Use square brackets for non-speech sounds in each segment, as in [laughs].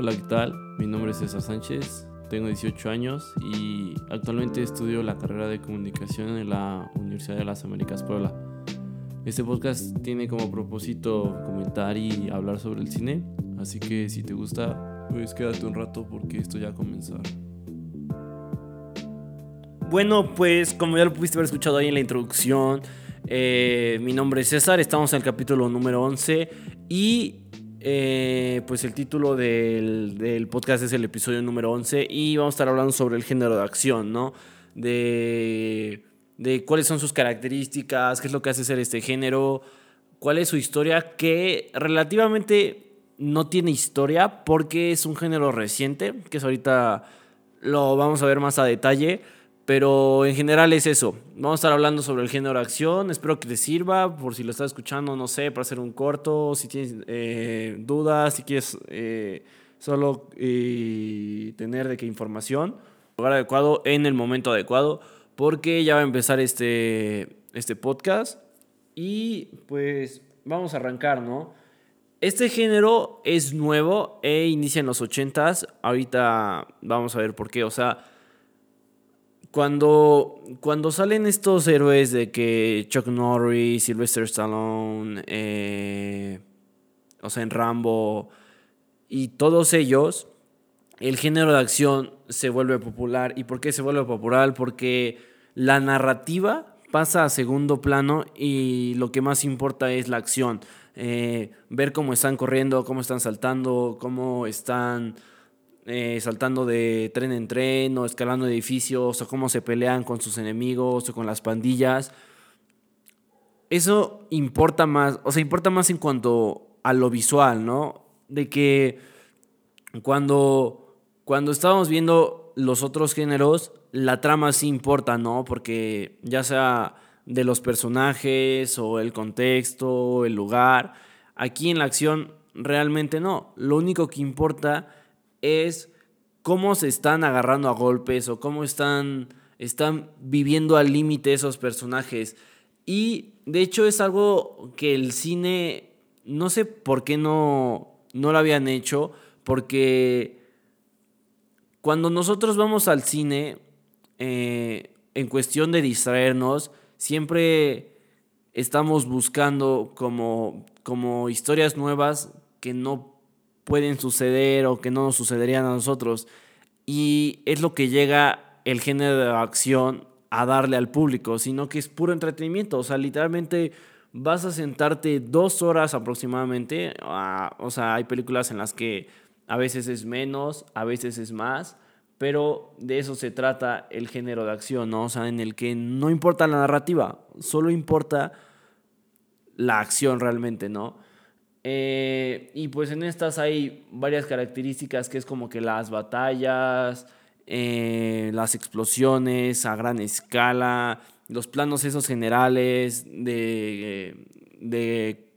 Hola, ¿qué tal? Mi nombre es César Sánchez, tengo 18 años y actualmente estudio la carrera de comunicación en la Universidad de las Américas Puebla. Este podcast tiene como propósito comentar y hablar sobre el cine, así que si te gusta, pues quédate un rato porque esto ya a comenzar. Bueno, pues como ya lo pudiste haber escuchado ahí en la introducción, eh, mi nombre es César, estamos en el capítulo número 11 y eh, pues el título del, podcast es el episodio número 11 y vamos a estar hablando sobre el género de acción, ¿no? De, de cuáles son sus características, qué es lo que hace ser este género, cuál es su historia, que relativamente no tiene historia porque es un género reciente, que es ahorita lo vamos a ver más a detalle. Pero en general es eso. Vamos a estar hablando sobre el género de acción. Espero que te sirva por si lo estás escuchando, no sé, para hacer un corto. Si tienes eh, dudas, si quieres eh, solo tener de qué información. Lugar adecuado en el momento adecuado. Porque ya va a empezar este, este podcast. Y pues vamos a arrancar, ¿no? Este género es nuevo e inicia en los 80s. Ahorita vamos a ver por qué. O sea cuando, cuando salen estos héroes de que Chuck Norris, Sylvester Stallone, eh, o sea, en Rambo, y todos ellos, el género de acción se vuelve popular. ¿Y por qué se vuelve popular? Porque la narrativa pasa a segundo plano y lo que más importa es la acción. Eh, ver cómo están corriendo, cómo están saltando, cómo están eh, saltando de tren en tren o escalando edificios o cómo se pelean con sus enemigos o con las pandillas. Eso importa más, o sea, importa más en cuanto a lo visual, ¿no? De que cuando, cuando viendo los otros géneros, la trama sí importa, ¿no? Porque ya sea de los personajes o el contexto, el lugar, aquí en la acción realmente no. Lo único que importa es cómo se están agarrando a golpes o cómo están, están viviendo al límite esos personajes. Y de hecho es algo que el cine, no sé por qué no, no lo habían hecho, porque cuando nosotros vamos al cine, eh, en cuestión de distraernos, siempre estamos buscando como, como historias nuevas que no pueden suceder o que no nos sucederían a nosotros. Y es lo que llega el género de acción a darle al público, sino que es puro entretenimiento. O sea, literalmente vas a sentarte dos horas aproximadamente. o sea, hay películas en las que a veces es menos, a veces es más, pero de eso se trata el género de acción, ¿no? O sea, en el que no importa la narrativa, solo importa la acción realmente, ¿no? Eh, y pues en estas hay varias características que es como que las batallas, eh, las explosiones a gran escala, los planos esos generales de, de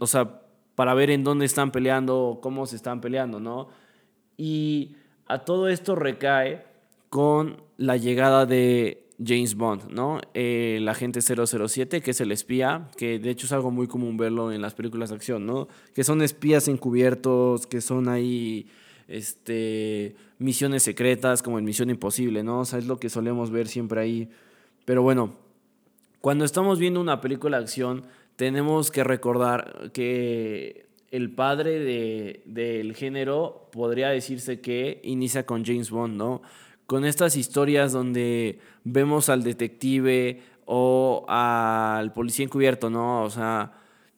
o sea, para ver en dónde están peleando, cómo se están peleando, ¿no? Y a todo esto recae con la llegada de James Bond, ¿no? Eh, el agente 007, que es el espía, que de hecho es algo muy común verlo en las películas de acción, ¿no? Que son espías encubiertos, que son ahí este, misiones secretas, como en Misión Imposible, ¿no? O sea, es lo que solemos ver siempre ahí. Pero bueno, cuando estamos viendo una película de acción, tenemos que recordar que el padre de, del género podría decirse que inicia con James Bond, ¿no? Con estas historias donde vemos al detective o al policía encubierto, ¿no? O sea,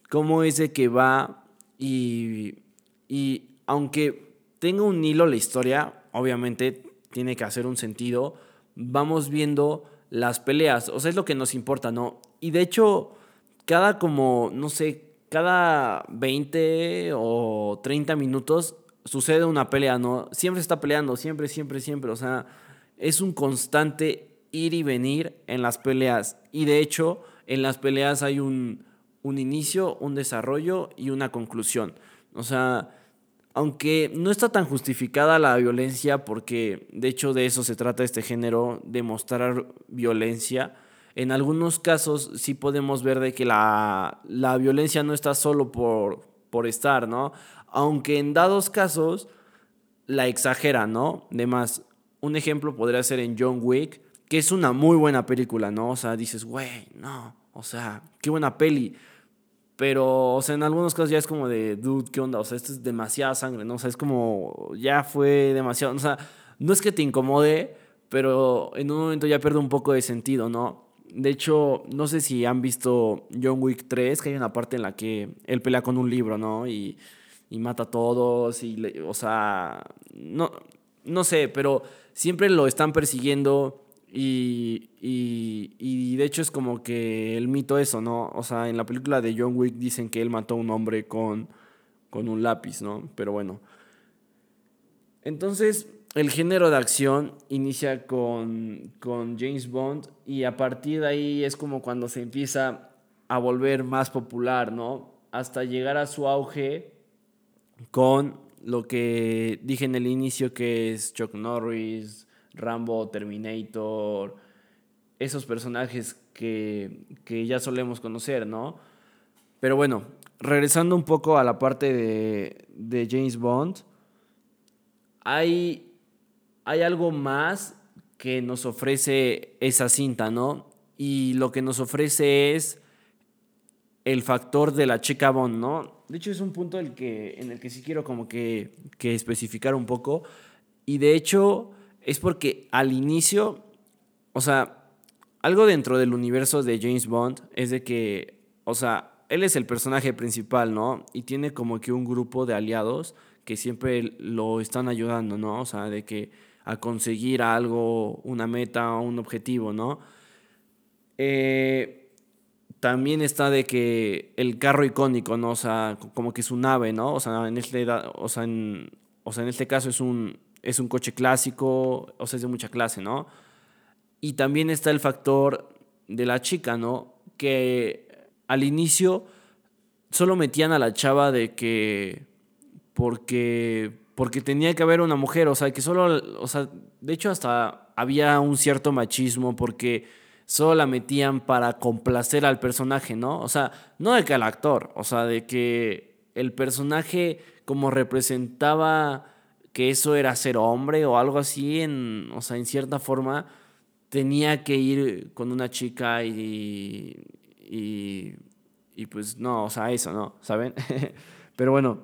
cómo es de que va y, y aunque tenga un hilo la historia, obviamente tiene que hacer un sentido, vamos viendo las peleas, o sea, es lo que nos importa, ¿no? Y de hecho, cada como, no sé, cada 20 o 30 minutos sucede una pelea, ¿no? Siempre está peleando, siempre, siempre, siempre. O sea, es un constante ir y venir en las peleas. Y de hecho, en las peleas hay un, un inicio, un desarrollo y una conclusión. O sea, aunque no está tan justificada la violencia, porque de hecho de eso se trata este género, de mostrar violencia, en algunos casos sí podemos ver de que la, la violencia no está solo por, por estar, ¿no? Aunque en dados casos la exagera, ¿no? De más, un ejemplo podría ser en John Wick, que es una muy buena película, ¿no? O sea, dices, güey, no, o sea, qué buena peli. Pero, o sea, en algunos casos ya es como de, dude, ¿qué onda? O sea, esto es demasiada sangre, ¿no? O sea, es como, ya fue demasiado. O sea, no es que te incomode, pero en un momento ya pierde un poco de sentido, ¿no? De hecho, no sé si han visto John Wick 3, que hay una parte en la que él pelea con un libro, ¿no? Y, y mata a todos, y, o sea, no, no sé, pero siempre lo están persiguiendo y, y, de hecho es como que el mito eso, ¿no? O sea, en la película de John Wick dicen que él mató a un hombre con, con un lápiz, ¿no? Pero bueno. Entonces, el género de acción inicia con, con James Bond y a partir de ahí es como cuando se empieza a volver más popular, ¿no? Hasta llegar a su auge con lo que dije en el inicio que es Chuck Norris, Rambo, Terminator, esos personajes que, ya solemos conocer, ¿no? Pero bueno, regresando un poco a la parte de, James Bond, hay, hay algo más que nos ofrece esa cinta, ¿no? Y lo que nos ofrece es el factor de la chica Bond, ¿no? De hecho es un punto el que, en el que sí quiero como que, que especificar un poco. Y de hecho es porque al inicio, o sea, algo dentro del universo de James Bond es de que, o sea, él es el personaje principal, ¿no? Y tiene como que un grupo de aliados que siempre lo están ayudando, ¿no? O sea, de que a conseguir algo, una meta, un objetivo, ¿no? Eh, también está de que el carro icónico, ¿no? O sea, como que su nave, ¿no? O sea, en este, o sea, en, o sea, en este caso es un, es un coche clásico, o sea, es de mucha clase, ¿no? Y también está el factor de la chica, ¿no? Que al inicio solo metían a la chava de que porque porque tenía que haber una mujer, o sea, que solo, o sea, de hecho hasta había un cierto machismo porque solo la metían para complacer al personaje, ¿no? O sea, no de que al actor, o sea, de que el personaje como representaba que eso era ser hombre o algo así, en, o sea, en cierta forma tenía que ir con una chica y, y, y pues no, o sea, eso, ¿no? ¿Saben? [laughs] pero bueno,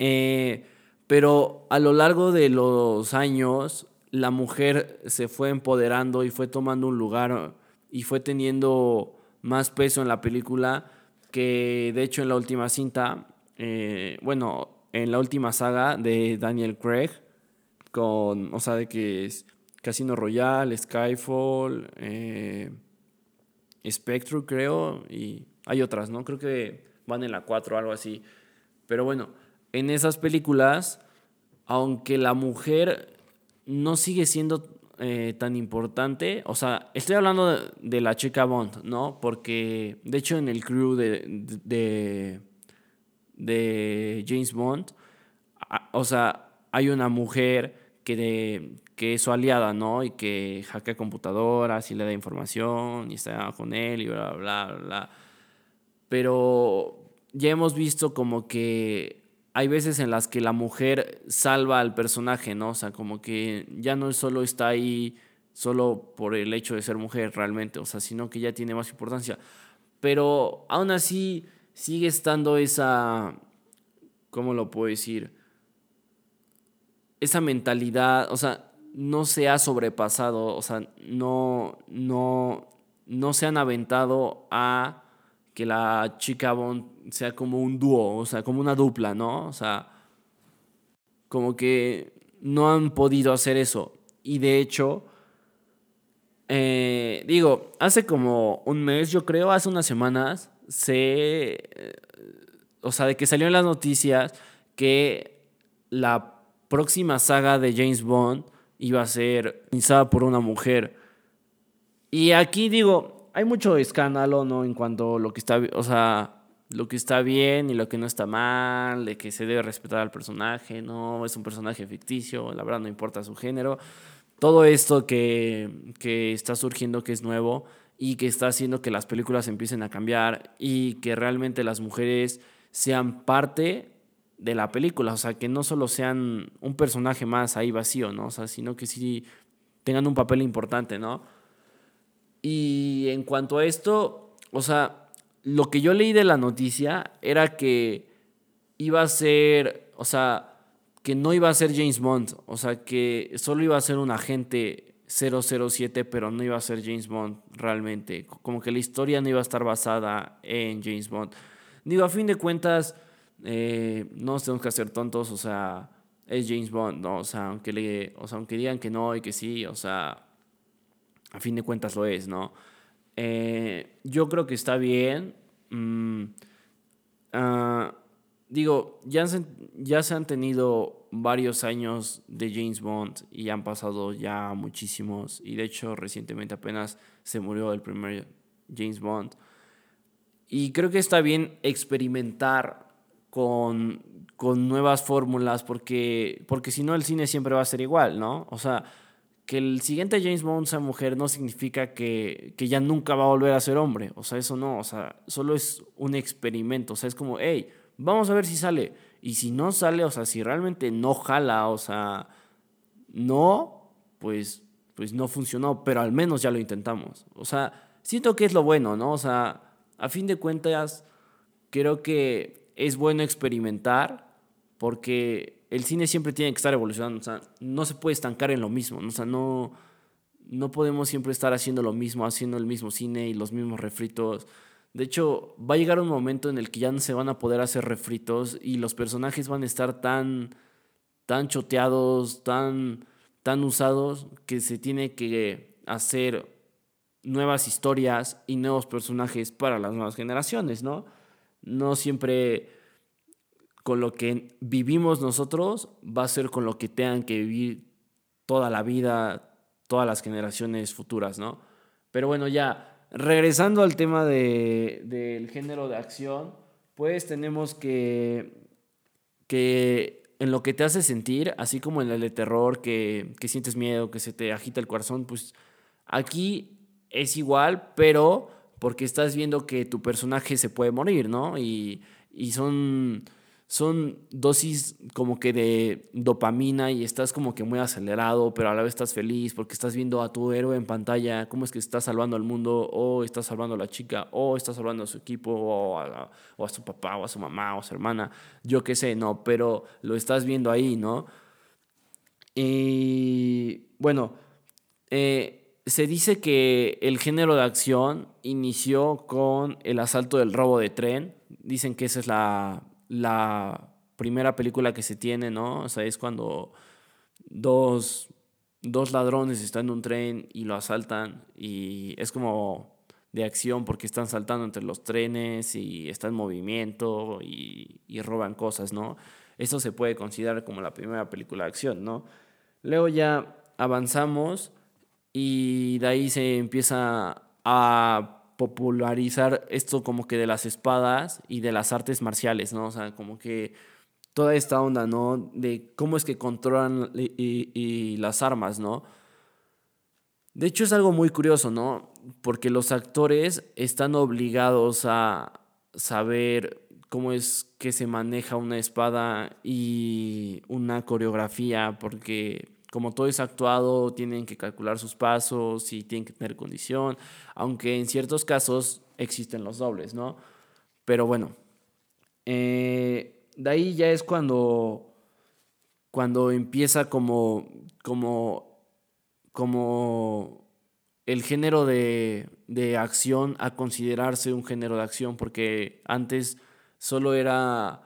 eh, pero a lo largo de los años, la mujer se fue empoderando y fue tomando un lugar y fue teniendo más peso en la película que de hecho en la última cinta, eh, bueno, en la última saga de Daniel Craig, con, o sea, de que es Casino Royale, Skyfall, eh, Spectre, creo, y hay otras, ¿no? Creo que van en la 4 o algo así. Pero bueno, en esas películas, aunque la mujer no sigue siendo eh, tan importante, o sea, estoy hablando de, la chica Bond, ¿no? Porque, de hecho, en el crew de de James Bond, o sea, hay una mujer que, que es su aliada, ¿no? Y que hackea computadoras y le da información y está con él y bla, bla, bla, bla. Pero ya hemos visto como que hay veces en las que la mujer salva al personaje, ¿no? O sea, como que ya no solo está ahí solo por el hecho de ser mujer realmente, o sea, sino que ya tiene más importancia. Pero aún así sigue estando esa, ¿cómo lo puedo decir? Esa mentalidad, o sea, no se ha sobrepasado, o sea, no, no, no se han aventado a que la chica Bond sea como un dúo, o sea, como una dupla, ¿no? O sea, como que no han podido hacer eso. Y de hecho, eh, digo, hace como un mes, yo creo, hace unas semanas, se, o sea, de que salió en las noticias que la próxima saga de James Bond iba a ser realizada por una mujer. Y aquí digo, hay mucho escándalo, ¿no? En cuanto a lo que está, o sea, lo que está bien y lo que no está mal, de que se debe respetar al personaje, no, es un personaje ficticio, la verdad no importa su género. Todo esto que, que está surgiendo, que es nuevo, y que está haciendo que las películas empiecen a cambiar y que realmente las mujeres sean parte de la película, o sea, que no solo sean un personaje más ahí vacío, ¿no? O sea, sino que sí tengan un papel importante, ¿no? Y en cuanto a esto, o sea, lo que yo leí de la noticia era que iba a ser, o sea, que no iba a ser James Bond, o sea, que solo iba a ser un agente 007, pero no iba a ser James Bond realmente. Como que la historia no iba a estar basada en James Bond. Digo, a fin de cuentas, eh, no nos tenemos que hacer tontos, o sea, es James Bond, ¿no? O sea, aunque, le, o sea, aunque digan que no y que sí, o sea, a fin de cuentas lo es, ¿no? Eh, yo creo que está bien. Mm, ah, digo, ya se, ya se han tenido varios años de James Bond y han pasado ya muchísimos. Y de hecho, recientemente apenas se murió el primer James Bond. Y creo que está bien experimentar con, con nuevas fórmulas porque, porque si no el cine siempre va a ser igual, ¿no? O sea, que el siguiente James Bond sea mujer no significa que, que, ya nunca va a volver a ser hombre. O sea, eso no. O sea, solo es un experimento. O sea, es como, hey, vamos a ver si sale. Y si no sale, o sea, si realmente no jala, o sea, no, pues, pues no funcionó. Pero al menos ya lo intentamos. O sea, siento que es lo bueno, ¿no? O sea, a fin de cuentas, creo que es bueno experimentar porque el cine siempre tiene que estar evolucionando, o sea, no se puede estancar en lo mismo, o sea, no, no podemos siempre estar haciendo lo mismo, haciendo el mismo cine y los mismos refritos. De hecho, va a llegar un momento en el que ya no se van a poder hacer refritos y los personajes van a estar tan, tan choteados, tan, tan usados, que se tiene que hacer nuevas historias y nuevos personajes para las nuevas generaciones, ¿no? No siempre con lo que vivimos nosotros va a ser con lo que tengan que vivir toda la vida, todas las generaciones futuras, ¿no? Pero bueno, ya, regresando al tema de, del género de acción, pues tenemos que, que en lo que te hace sentir, así como en el de terror, que, que sientes miedo, que se te agita el corazón, pues aquí es igual, pero porque estás viendo que tu personaje se puede morir, ¿no? Y, y son son dosis como que de dopamina y estás como que muy acelerado, pero a la vez estás feliz porque estás viendo a tu héroe en pantalla, cómo es que está salvando al mundo, o está salvando a la chica, o está salvando a su equipo, o a, su papá, o a su mamá, o a su hermana, yo qué sé, no, pero lo estás viendo ahí, ¿no? Y bueno, eh, se dice que el género de acción inició con el asalto del robo de tren. Dicen que esa es la la primera película que se tiene, ¿no? O sea, es cuando dos, dos ladrones están en un tren y lo asaltan y es como de acción porque están saltando entre los trenes y está en movimiento y, y roban cosas, ¿no? Eso se puede considerar como la primera película de acción, ¿no? Luego ya avanzamos y de ahí se empieza a popularizar esto como que de las espadas y de las artes marciales, ¿no? O sea, como que toda esta onda, ¿no? De cómo es que controlan y, las armas, ¿no? De hecho es algo muy curioso, ¿no? Porque los actores están obligados a saber cómo es que se maneja una espada y una coreografía, porque como todo es actuado, tienen que calcular sus pasos y tienen que tener condición, aunque en ciertos casos existen los dobles, ¿no? Pero bueno, eh, de ahí ya es cuando, cuando empieza como, como, como el género de, de acción a considerarse un género de acción, porque antes solo era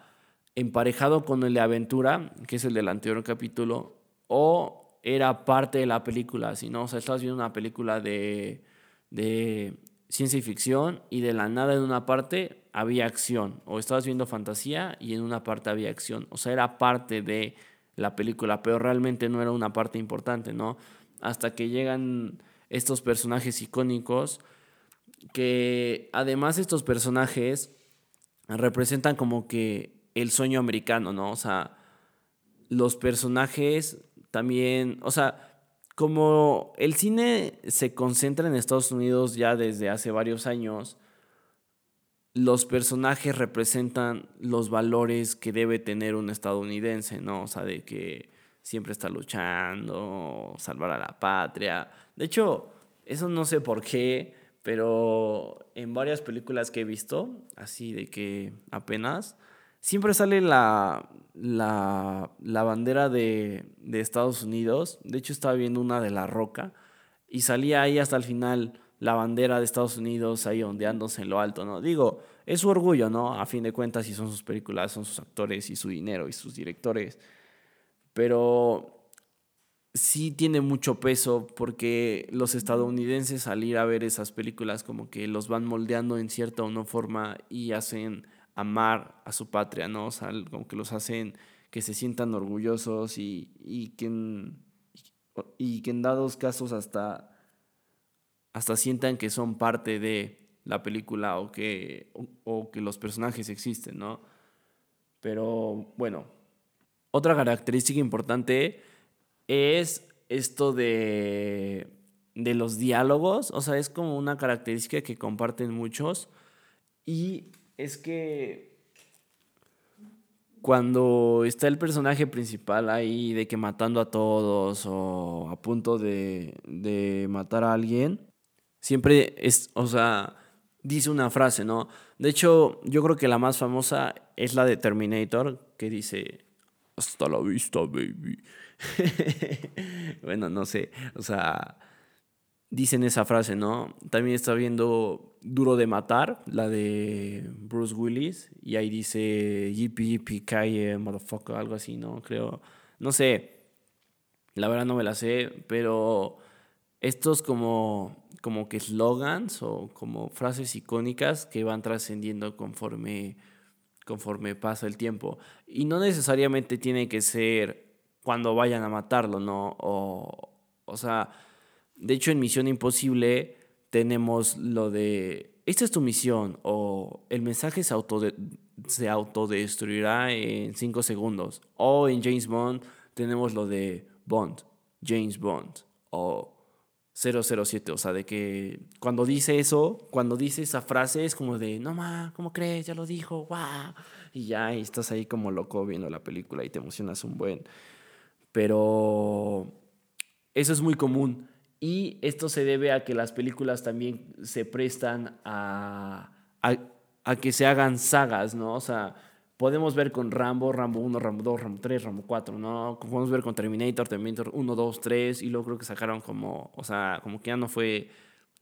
emparejado con el de aventura, que es el del anterior capítulo, o era parte de la película, si no, o sea, estabas viendo una película de, de ciencia ficción y de la nada en una parte había acción, o estabas viendo fantasía y en una parte había acción, o sea, era parte de la película, pero realmente no era una parte importante, ¿no? Hasta que llegan estos personajes icónicos que además estos personajes representan como que el sueño americano, ¿no? O sea, los personajes también, o sea, como el cine se concentra en Estados Unidos ya desde hace varios años, los personajes representan los valores que debe tener un estadounidense, ¿no? O sea, de que siempre está luchando, salvar a la patria. De hecho, eso no sé por qué, pero en varias películas que he visto, así de que apenas, siempre sale la, la, bandera de, de, Estados Unidos. De hecho, estaba viendo una de La Roca y salía ahí hasta el final la bandera de Estados Unidos ahí ondeándose en lo alto, ¿no? Digo, es su orgullo, ¿no? A fin de cuentas, y son sus películas, son sus actores y su dinero y sus directores. Pero sí tiene mucho peso porque los estadounidenses al ir a ver esas películas como que los van moldeando en cierta o no forma y hacen amar a su patria, ¿no? O sea, como que los hacen que se sientan orgullosos y, y que en, y que en dados casos hasta hasta sientan que son parte de la película o que, o, que los personajes existen, ¿no? Pero bueno, otra característica importante es esto de, de los diálogos, o sea, es como una característica que comparten muchos y es que cuando está el personaje principal ahí de que matando a todos o a punto de, de matar a alguien, siempre es, o sea, dice una frase, ¿no? De hecho, yo creo que la más famosa es la de Terminator, que dice, hasta la vista, baby. [laughs] bueno, no sé, o sea, dicen esa frase, ¿no? También está viendo Duro de Matar, la de Bruce Willis, y ahí dice, yippee, yippee, calle, motherfucker, algo así, ¿no? Creo, no sé, la verdad no me la sé, pero estos como como que slogans o como frases icónicas que van trascendiendo conforme, conforme pasa el tiempo. Y no necesariamente tiene que ser cuando vayan a matarlo, ¿no? O, o sea, de hecho en Misión Imposible tenemos lo de, esta es tu misión o el mensaje se, se autodestruirá en cinco segundos. O en James Bond tenemos lo de Bond, James Bond o 007, o sea, de que cuando dice eso, cuando dice esa frase es como de, no ma, ¿cómo crees? Ya lo dijo, wow. Y ya estás ahí como loco viendo la película y te emocionas un buen. Pero eso es muy común. Y esto se debe a que las películas también se prestan a, a, a que se hagan sagas, ¿no? O sea, podemos ver con Rambo, Rambo 1, Rambo 2, Rambo 3, Rambo 4, ¿no? Podemos ver con Terminator, Terminator 1, 2, 3, y luego creo que sacaron como, o sea, como que ya no fue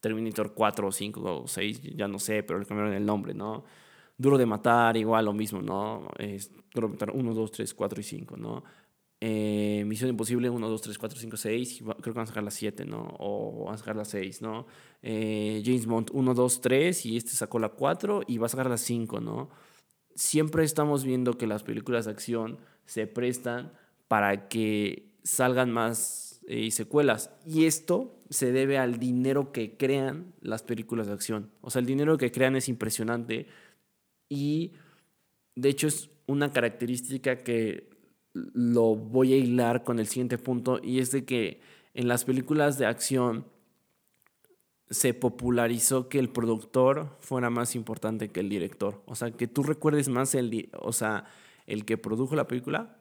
Terminator 4 o 5 o 6, ya no sé, pero le cambiaron el nombre, ¿no? Duro de matar, igual lo mismo, ¿no? Duro de matar 1, 2, 3, 4 y 5, ¿no? Eh, Misión Imposible 1, 2, 3, 4, 5, 6, creo que van a sacar la 7, ¿no? O van a sacar la 6, ¿no? Eh, James Bond 1, 2, 3 y este sacó la 4 y va a sacar la 5, ¿no? siempre estamos viendo que las películas de acción se prestan para que salgan más eh, secuelas. Y esto se debe al dinero que crean las películas de acción. O sea, el dinero que crean es impresionante y de hecho es una característica que lo voy a hilar con el siguiente punto y es de que en las películas de acción se popularizó que el productor fuera más importante que el director. O sea, que tú recuerdes más el, o sea, el que produjo la película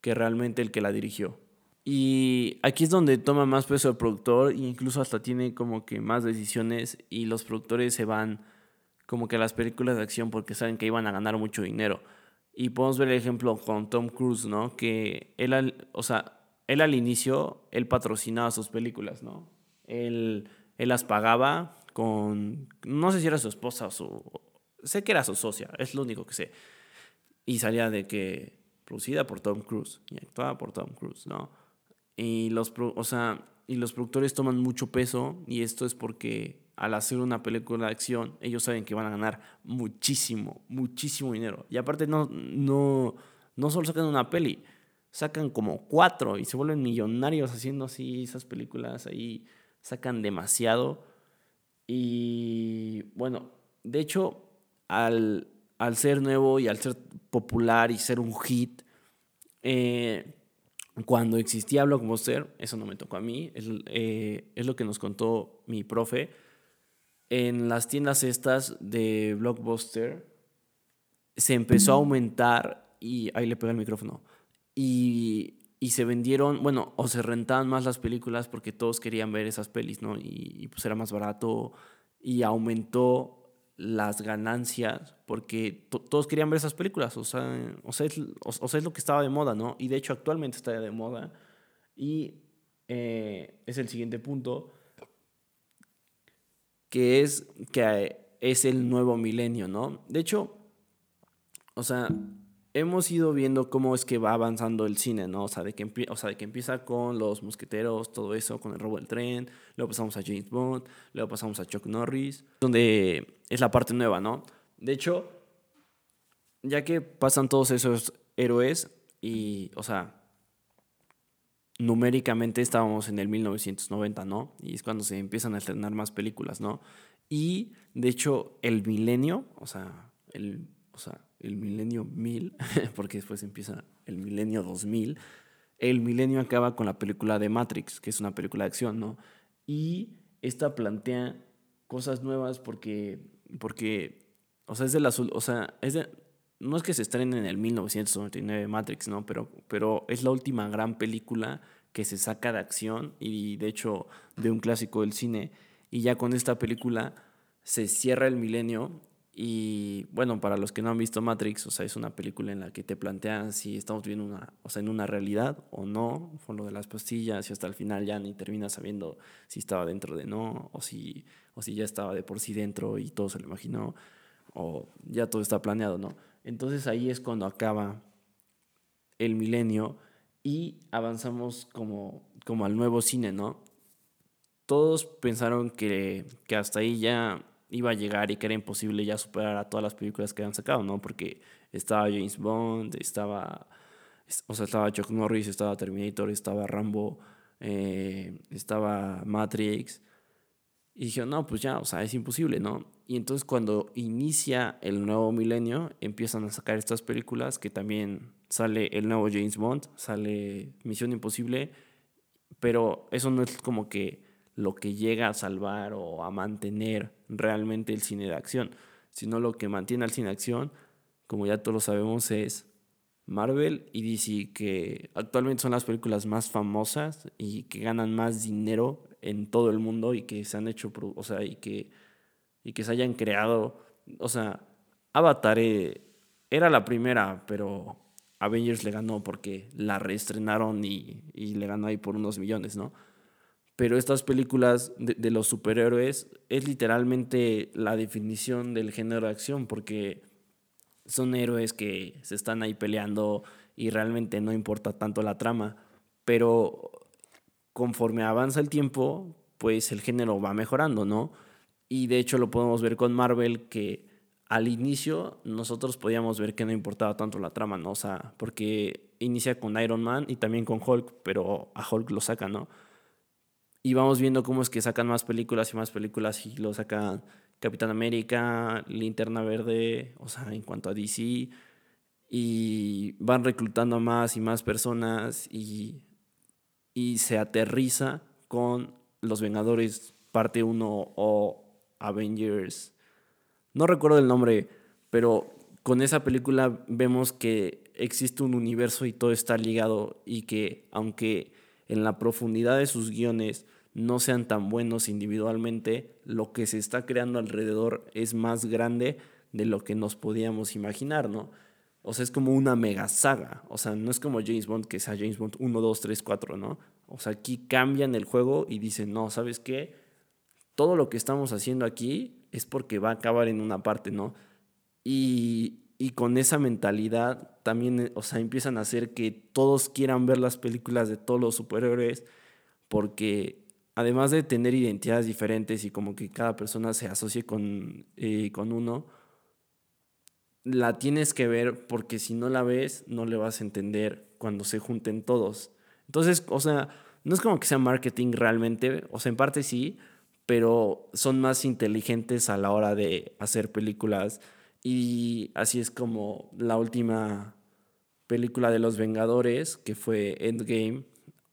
que realmente el que la dirigió. Y aquí es donde toma más peso el productor e incluso hasta tiene como que más decisiones y los productores se van como que a las películas de acción porque saben que iban a ganar mucho dinero. Y podemos ver el ejemplo con Tom Cruise, ¿no? Que él, o sea, él al inicio, él patrocinaba sus películas, ¿no? Él él las pagaba con, no sé si era su esposa o su, sé que era su socia, es lo único que sé. Y salía de que producida por Tom Cruise y actuada por Tom Cruise, ¿no? Y los, o sea, y los productores toman mucho peso y esto es porque al hacer una película de acción, ellos saben que van a ganar muchísimo, muchísimo dinero. Y aparte no, no, no solo sacan una peli, sacan como cuatro y se vuelven millonarios haciendo así esas películas ahí sacan demasiado. Y bueno, de hecho, al, al ser nuevo y al ser popular y ser un hit, eh, cuando existía Blockbuster, eso no me tocó a mí, es, eh, es, lo que nos contó mi profe, en las tiendas estas de Blockbuster se empezó a aumentar y ahí le pega el micrófono. Y, y, se vendieron, bueno, o se rentaban más las películas porque todos querían ver esas pelis, ¿no? Y, y pues era más barato y aumentó las ganancias porque todos querían ver esas películas, o sea, o sea, es, o, sea, es lo que estaba de moda, ¿no? Y de hecho actualmente está de moda y eh, es el siguiente punto, que es que es el nuevo milenio, ¿no? De hecho, o sea, hemos ido viendo cómo es que va avanzando el cine, ¿no? O sea, de que, o sea, de que empieza con los mosqueteros, todo eso, con el robo del tren, luego pasamos a James Bond, luego pasamos a Chuck Norris, donde es la parte nueva, ¿no? De hecho, ya que pasan todos esos héroes y, o sea, numéricamente estábamos en el 1990, ¿no? Y es cuando se empiezan a estrenar más películas, ¿no? Y, de hecho, el milenio, o sea, el, o sea, el milenio 1000, [laughs] porque después empieza el milenio 2000, el milenio acaba con la película de Matrix, que es una película de acción, ¿no? Y esta plantea cosas nuevas porque, porque o sea, es de la, o sea, es de, no es que se estrene en el 1999 Matrix, ¿no? Pero, pero es la última gran película que se saca de acción y de hecho de un clásico del cine. Y ya con esta película se cierra el milenio y bueno, para los que no han visto Matrix, o sea, es una película en la que te plantean si estamos viviendo una, o sea, en una realidad o no, con lo de las pastillas y hasta el final ya ni terminas sabiendo si estaba dentro de no, o si, o si ya estaba de por sí dentro y todo se lo imaginó, o ya todo está planeado, ¿no? Entonces ahí es cuando acaba el milenio y avanzamos como, como al nuevo cine, ¿no? Todos pensaron que, que hasta ahí ya iba a llegar y que era imposible ya superar a todas las películas que habían sacado, ¿no? Porque estaba James Bond, estaba, o sea, estaba Chuck Norris, estaba Terminator, estaba Rambo, eh, estaba Matrix. Y dije, no, pues ya, o sea, es imposible, ¿no? Y entonces cuando inicia el nuevo milenio, empiezan a sacar estas películas que también sale el nuevo James Bond, sale Misión Imposible, pero eso no es como que lo que llega a salvar o a mantener realmente el cine de acción, sino lo que mantiene al cine de acción, como ya todos lo sabemos, es Marvel y DC, que actualmente son las películas más famosas y que ganan más dinero en todo el mundo y que se han hecho, o sea, y que, y que se hayan creado, o sea, Avatar eh, era la primera, pero Avengers le ganó porque la reestrenaron y, y le ganó ahí por unos millones, ¿no? pero estas películas de, los superhéroes es literalmente la definición del género de acción, porque son héroes que se están ahí peleando y realmente no importa tanto la trama, pero conforme avanza el tiempo, pues el género va mejorando, ¿no? Y de hecho lo podemos ver con Marvel que al inicio nosotros podíamos ver que no importaba tanto la trama, ¿no? O sea, porque inicia con Iron Man y también con Hulk, pero a Hulk lo saca, ¿no? Y vamos viendo cómo es que sacan más películas y más películas y lo sacan Capitán América, Linterna Verde, o sea, en cuanto a DC. Y van reclutando a más y más personas y, y se aterriza con Los Vengadores parte 1 o Avengers. No recuerdo el nombre, pero con esa película vemos que existe un universo y todo está ligado y que aunque en la profundidad de sus guiones no sean tan buenos individualmente, lo que se está creando alrededor es más grande de lo que nos podíamos imaginar, ¿no? O sea, es como una mega saga. O sea, no es como James Bond, que sea James Bond 1, 2, 3, 4, ¿no? O sea, aquí cambian el juego y dicen, no, ¿sabes qué? Todo lo que estamos haciendo aquí es porque va a acabar en una parte, ¿no? Y, y con esa mentalidad también, eh, o sea, empiezan a hacer que todos quieran ver las películas de todos los superhéroes, porque además de tener identidades diferentes y como que cada persona se asocie con, eh, con uno, la tienes que ver porque si no la ves, no le vas a entender cuando se junten todos. Entonces, o sea, no es como que sea marketing realmente, o sea, en parte sí, pero son más inteligentes a la hora de hacer películas y así es como la última película de los Vengadores, que fue Endgame,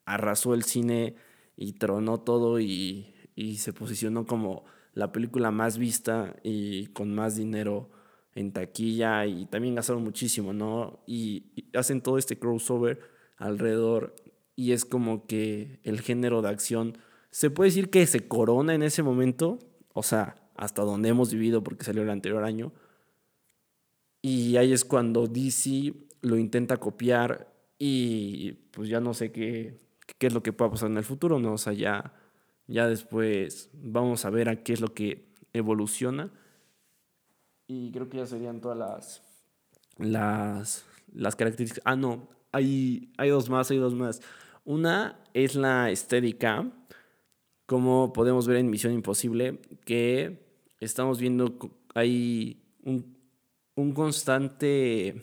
arrasó el cine y tronó todo y, se posicionó como la película más vista y con más dinero en taquilla y también gastaron muchísimo, ¿no? Y, hacen todo este crossover alrededor y es como que el género de acción se puede decir que se corona en ese momento, o sea, hasta donde hemos vivido porque salió el anterior año. Y ahí es cuando DC lo intenta copiar y pues ya no sé qué, qué es lo que pueda pasar en el futuro, ¿no? O sea, ya, ya después vamos a ver a qué es lo que evoluciona. Y creo que ya serían todas las, las, las características. Ah, no, hay, hay dos más, hay dos más. Una es la estética, como podemos ver en Misión Imposible, que estamos viendo, hay un, un constante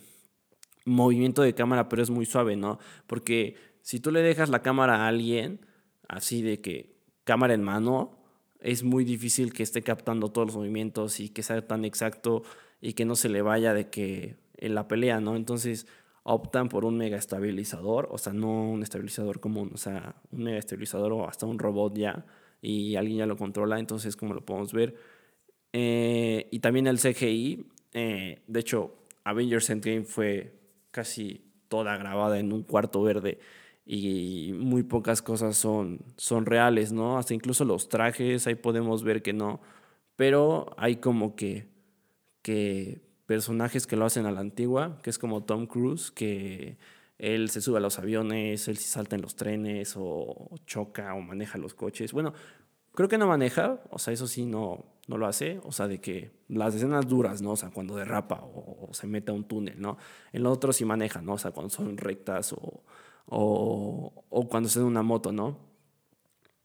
movimiento de cámara, pero es muy suave, ¿no? Porque si tú le dejas la cámara a alguien, así de que cámara en mano, es muy difícil que esté captando todos los movimientos y que sea tan exacto y que no se le vaya de que en la pelea, ¿no? Entonces optan por un mega estabilizador, o sea, no un estabilizador común, o sea, un mega estabilizador o hasta un robot ya y alguien ya lo controla, entonces como lo podemos ver. Eh, y también el CGI, eh, de hecho, Avengers Endgame fue casi toda grabada en un cuarto verde y muy pocas cosas son, son reales, ¿no? Hasta incluso los trajes, ahí podemos ver que no, pero hay como que, que personajes que lo hacen a la antigua, que es como Tom Cruise, que él se sube a los aviones, él se salta en los trenes o choca o maneja los coches. Bueno, creo que no maneja, o sea, eso sí no, no lo hace, o sea, de que las escenas duras, ¿no? O sea, cuando derrapa o, se mete a un túnel, ¿no? En lo otro sí maneja, ¿no? O sea, cuando son rectas o o, o cuando esté en una moto, ¿no?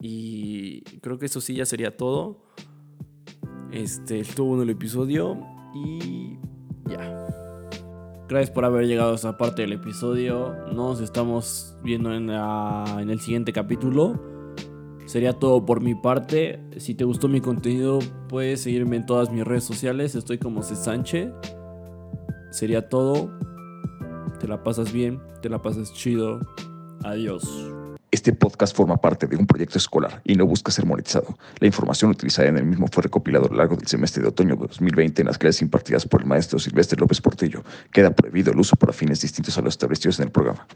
Y creo que eso sí ya sería todo. Este, estuvo bueno el episodio y ya. Gracias por haber llegado a esta parte del episodio. Nos estamos viendo en, en el siguiente capítulo. Sería todo por mi parte. Si te gustó mi contenido, puedes seguirme en todas mis redes sociales. Estoy como C. Sánchez. Sería todo te la pasas bien, te la pasas chido. Adiós. Este podcast forma parte de un proyecto escolar y no busca ser monetizado. La información utilizada en el mismo fue recopilada a lo largo del semestre de otoño de 2020 en las clases impartidas por el maestro Silvestre López Portillo. Queda prohibido el uso para fines distintos a los establecidos en el programa.